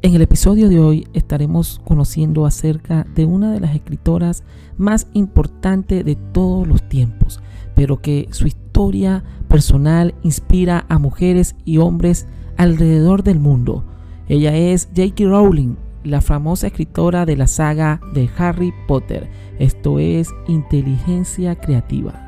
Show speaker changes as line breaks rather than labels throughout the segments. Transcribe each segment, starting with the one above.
En el episodio de hoy estaremos conociendo acerca de una de las escritoras más importantes de todos los tiempos, pero que su historia personal inspira a mujeres y hombres alrededor del mundo. Ella es J.K. Rowling, la famosa escritora de la saga de Harry Potter. Esto es inteligencia creativa.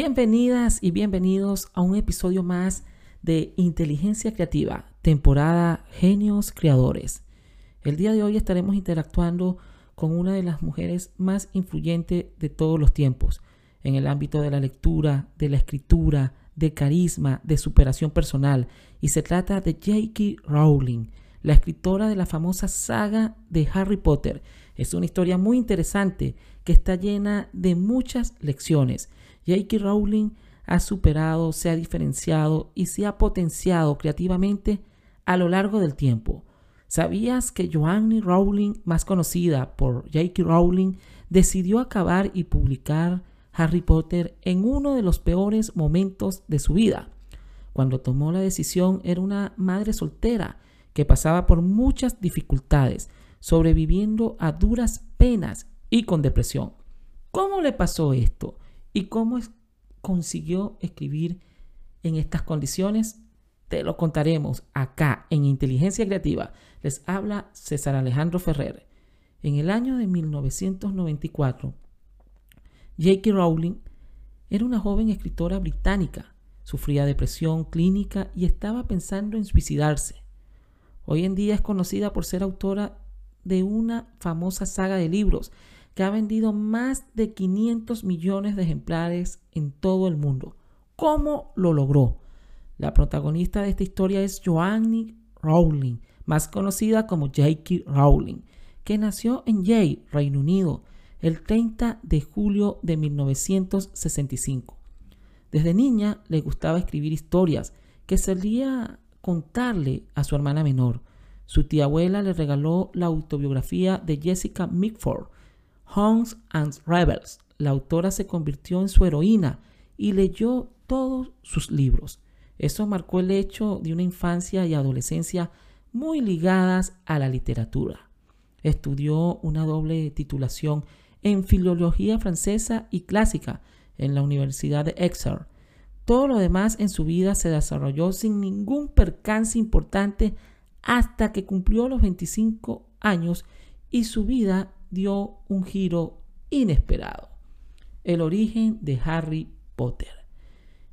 Bienvenidas y bienvenidos a un episodio más de Inteligencia Creativa, temporada Genios Creadores. El día de hoy estaremos interactuando con una de las mujeres más influyentes de todos los tiempos en el ámbito de la lectura, de la escritura, de carisma, de superación personal. Y se trata de J.K. Rowling, la escritora de la famosa saga de Harry Potter. Es una historia muy interesante que está llena de muchas lecciones J.K. Rowling ha superado, se ha diferenciado y se ha potenciado creativamente a lo largo del tiempo. ¿Sabías que Joanne Rowling, más conocida por J.K. Rowling, decidió acabar y publicar Harry Potter en uno de los peores momentos de su vida? Cuando tomó la decisión era una madre soltera que pasaba por muchas dificultades, sobreviviendo a duras penas y con depresión. ¿Cómo le pasó esto? ¿Y cómo consiguió escribir en estas condiciones? Te lo contaremos acá en Inteligencia Creativa. Les habla César Alejandro Ferrer. En el año de 1994, J.K. Rowling era una joven escritora británica. Sufría depresión clínica y estaba pensando en suicidarse. Hoy en día es conocida por ser autora de una famosa saga de libros que ha vendido más de 500 millones de ejemplares en todo el mundo. ¿Cómo lo logró? La protagonista de esta historia es Joanne Rowling, más conocida como J.K. Rowling, que nació en Yale, Reino Unido, el 30 de julio de 1965. Desde niña le gustaba escribir historias que solía contarle a su hermana menor. Su tía abuela le regaló la autobiografía de Jessica Mitford, Homes and Rebels. La autora se convirtió en su heroína y leyó todos sus libros. Eso marcó el hecho de una infancia y adolescencia muy ligadas a la literatura. Estudió una doble titulación en filología francesa y clásica en la Universidad de Exeter. Todo lo demás en su vida se desarrolló sin ningún percance importante hasta que cumplió los 25 años y su vida dio un giro inesperado. El origen de Harry Potter.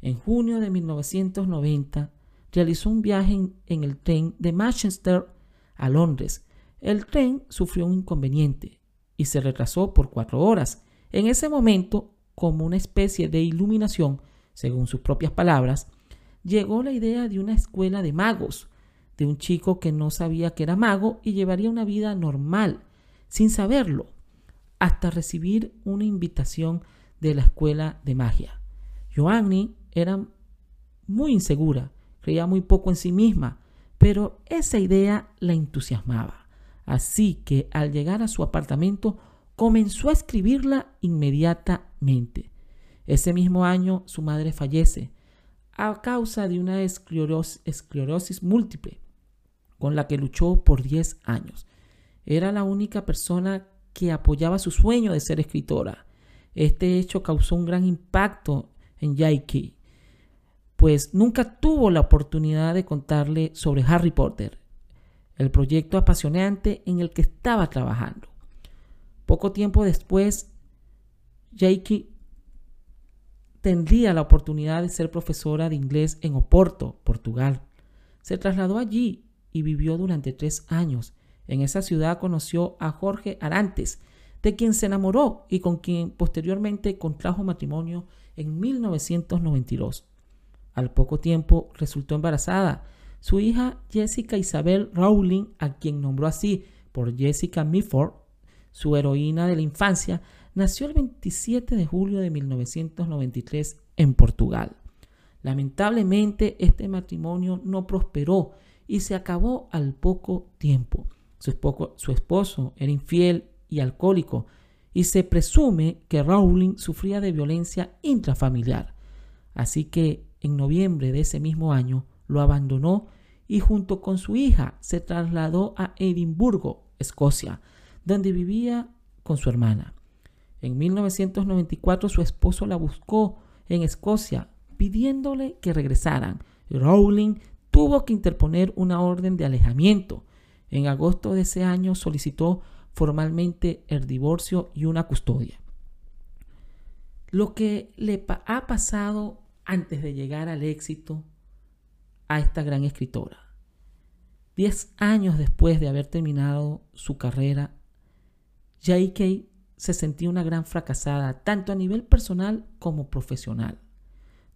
En junio de 1990 realizó un viaje en, el tren de Manchester a Londres. El tren sufrió un inconveniente y se retrasó por cuatro horas. En ese momento, como una especie de iluminación, según sus propias palabras, llegó la idea de una escuela de magos, de un chico que no sabía que era mago y llevaría una vida normal sin saberlo, hasta recibir una invitación de la escuela de magia. Joanny era muy insegura, creía muy poco en sí misma, pero esa idea la entusiasmaba. Así que al llegar a su apartamento comenzó a escribirla inmediatamente. Ese mismo año su madre fallece a causa de una esclerosis, múltiple con la que luchó por 10 años. Era la única persona que apoyaba su sueño de ser escritora. Este hecho causó un gran impacto en Yaiki, pues nunca tuvo la oportunidad de contarle sobre Harry Potter, el proyecto apasionante en el que estaba trabajando. Poco tiempo después, Yaiki tendría la oportunidad de ser profesora de inglés en Oporto, Portugal. Se trasladó allí y vivió durante tres años en esa ciudad conoció a Jorge Arantes, de quien se enamoró y con quien posteriormente contrajo matrimonio en 1992. Al poco tiempo resultó embarazada. Su hija Jessica Isabel Rowling, a quien nombró así por Jessica Mifford, su heroína de la infancia, nació el 27 de julio de 1993 en Portugal. Lamentablemente este matrimonio no prosperó y se acabó al poco tiempo. Su, esposo era infiel y alcohólico y se presume que Rowling sufría de violencia intrafamiliar. Así que en noviembre de ese mismo año, lo abandonó y junto con su hija se trasladó a Edimburgo, Escocia, donde vivía con su hermana. En 1994 su esposo la buscó en Escocia pidiéndole que regresaran. Rowling tuvo que interponer una orden de alejamiento. En agosto de ese año solicitó formalmente el divorcio y una custodia. Lo que le ha pasado antes de llegar al éxito a esta gran escritora. Diez años después de haber terminado su carrera, J.K. se sentía una gran fracasada, tanto a nivel personal como profesional.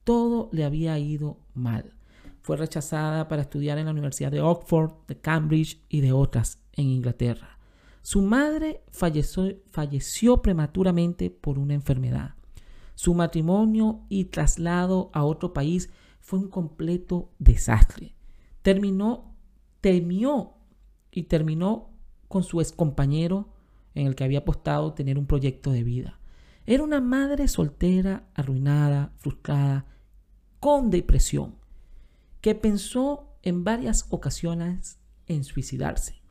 Todo le había ido mal. Fue rechazada para estudiar en la Universidad de Oxford, de Cambridge y de otras en Inglaterra. Su madre falleció, prematuramente por una enfermedad. Su matrimonio y traslado a otro país fue un completo desastre. Terminó, temió y terminó con su excompañero en el que había apostado tener un proyecto de vida. Era una madre soltera, arruinada, frustrada, con depresión, que pensó en varias ocasiones en suicidarse.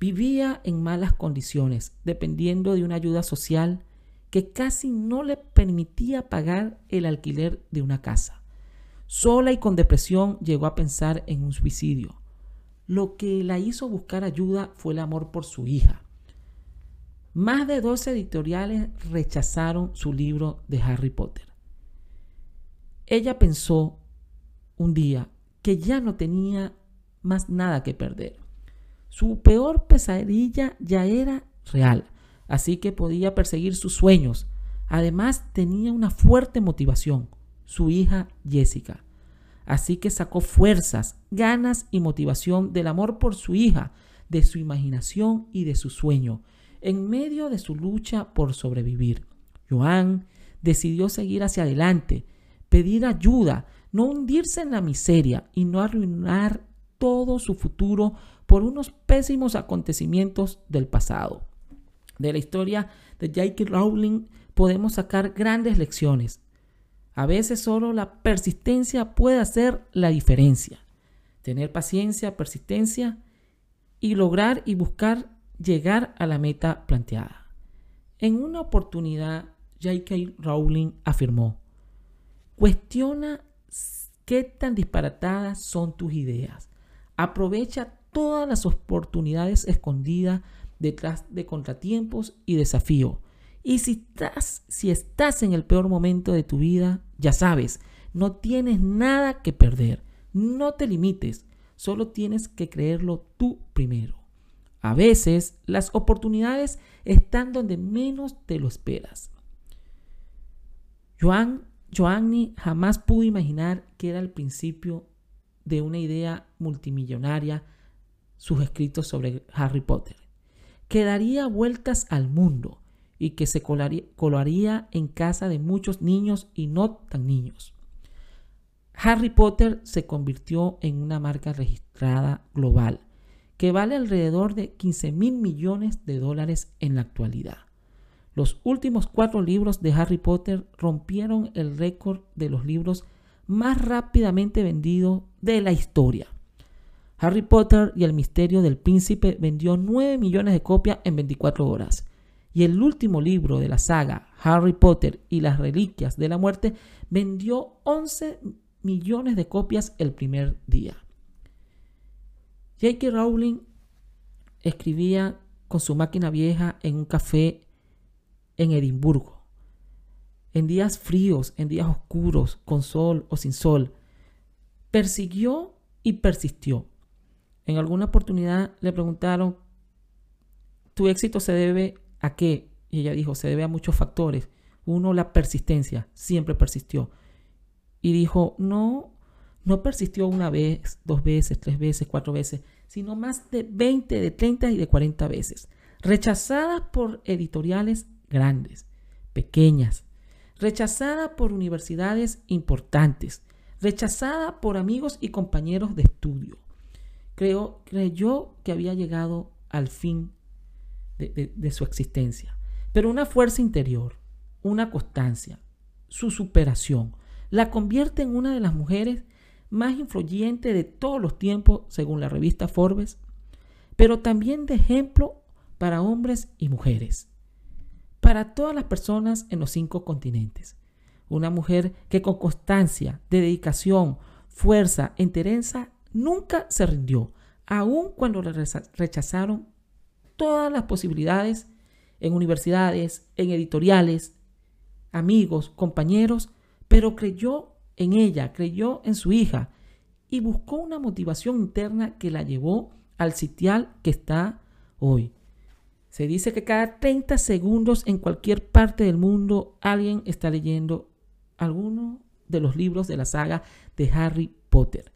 Vivía en malas condiciones, dependiendo de una ayuda social que casi no le permitía pagar el alquiler de una casa. Sola y con depresión llegó a pensar en un suicidio. Lo que la hizo buscar ayuda fue el amor por su hija. Más de 12 editoriales rechazaron su libro de Harry Potter. Ella pensó un día que ya no tenía más nada que perder. Su peor pesadilla ya era real, así que podía perseguir sus sueños. Además tenía una fuerte motivación, su hija Jessica. Así que sacó fuerzas, ganas y motivación del amor por su hija, de su imaginación y de su sueño, en medio de su lucha por sobrevivir. Joan decidió seguir hacia adelante, pedir ayuda, no hundirse en la miseria y no arruinar todo su futuro por unos pésimos acontecimientos del pasado. De la historia de J.K. Rowling podemos sacar grandes lecciones. A veces solo la persistencia puede hacer la diferencia. Tener paciencia, persistencia y lograr y buscar llegar a la meta planteada. En una oportunidad, J.K. Rowling afirmó, cuestiona qué tan disparatadas son tus ideas. Aprovecha todas las oportunidades escondidas detrás de contratiempos y desafíos y si estás, si estás en el peor momento de tu vida, ya sabes, no tienes nada que perder. No te limites, solo tienes que creerlo tú primero. A veces las oportunidades están donde menos te lo esperas. Joan, Joanny jamás pudo imaginar que era el principio de una idea multimillonaria sus escritos sobre Harry Potter, que daría vueltas al mundo y que se colaría, en casa de muchos niños y no tan niños. Harry Potter se convirtió en una marca registrada global que vale alrededor de 15 mil millones de dólares en la actualidad. Los últimos cuatro libros de Harry Potter rompieron el récord de los libros más rápidamente vendidos de la historia. Harry Potter y el misterio del príncipe vendió 9 millones de copias en 24 horas y el último libro de la saga, Harry Potter y las Reliquias de la Muerte, vendió 11 millones de copias el primer día. J.K. Rowling escribía con su máquina vieja en un café en Edimburgo. En días fríos, en días oscuros, con sol o sin sol. Persiguió y persistió. En alguna oportunidad le preguntaron, ¿tu éxito se debe ¿A qué? Y ella dijo, se debe a muchos factores. Uno, la persistencia, siempre persistió. Y dijo, no, no persistió una vez, dos veces, tres veces, cuatro veces, sino más de 20, de 30 y de 40 veces. Rechazada por editoriales grandes, pequeñas, rechazada por universidades importantes, rechazada por amigos y compañeros de estudio. Creo, creyó que había llegado al fin de, su existencia. Pero una fuerza interior, una constancia, su superación, la convierte en una de las mujeres más influyentes de todos los tiempos, según la revista Forbes, pero también de ejemplo para hombres y mujeres, para todas las personas en los cinco continentes. Una mujer que con constancia, dedicación, fuerza, entereza, nunca se rindió, aun cuando le rechazaron todas las posibilidades en universidades, en editoriales, amigos, compañeros, pero creyó en ella, creyó en su hija y buscó una motivación interna que la llevó al sitial que está hoy. Se dice que cada 30 segundos en cualquier parte del mundo alguien está leyendo alguno de los libros de la saga de Harry Potter.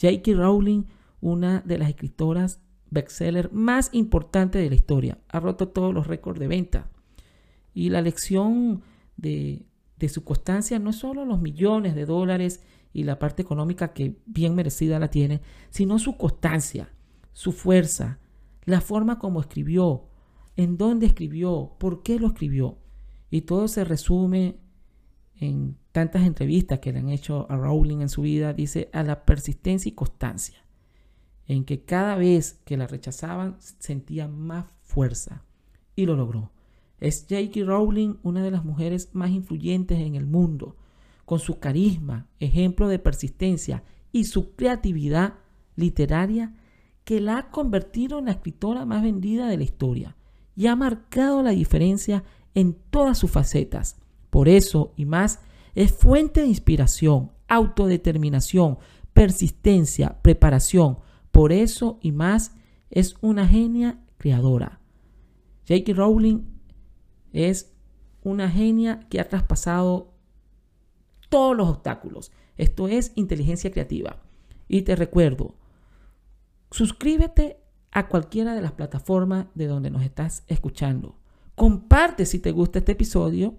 J.K. Rowling, una de las escritoras bestseller más importantes de la historia, ha roto todos los récords de venta. Y la lección de, de su constancia no es solo los millones de dólares y la parte económica que bien merecida la tiene, sino su constancia, su fuerza, la forma como escribió, en dónde escribió, por qué lo escribió. Y todo se resume en tantas entrevistas que le han hecho a Rowling en su vida, dice a la persistencia y constancia, en que cada vez que la rechazaban sentía más fuerza y lo logró. Es J.K. Rowling una de las mujeres más influyentes en el mundo, con su carisma, ejemplo de persistencia y su creatividad literaria que la ha convertido en la escritora más vendida de la historia y ha marcado la diferencia en todas sus facetas. Por eso y más, es fuente de inspiración, autodeterminación, persistencia, preparación. Por eso y más, es una genia creadora. J.K. Rowling es una genia que ha traspasado todos los obstáculos. Esto es inteligencia creativa. Y te recuerdo, suscríbete a cualquiera de las plataformas de donde nos estás escuchando. Comparte si te gusta este episodio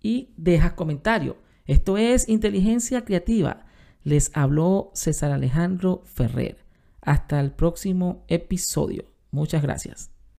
y dejas comentario. Esto es inteligencia creativa. Les habló César Alejandro Ferrer. Hasta el próximo episodio. Muchas gracias.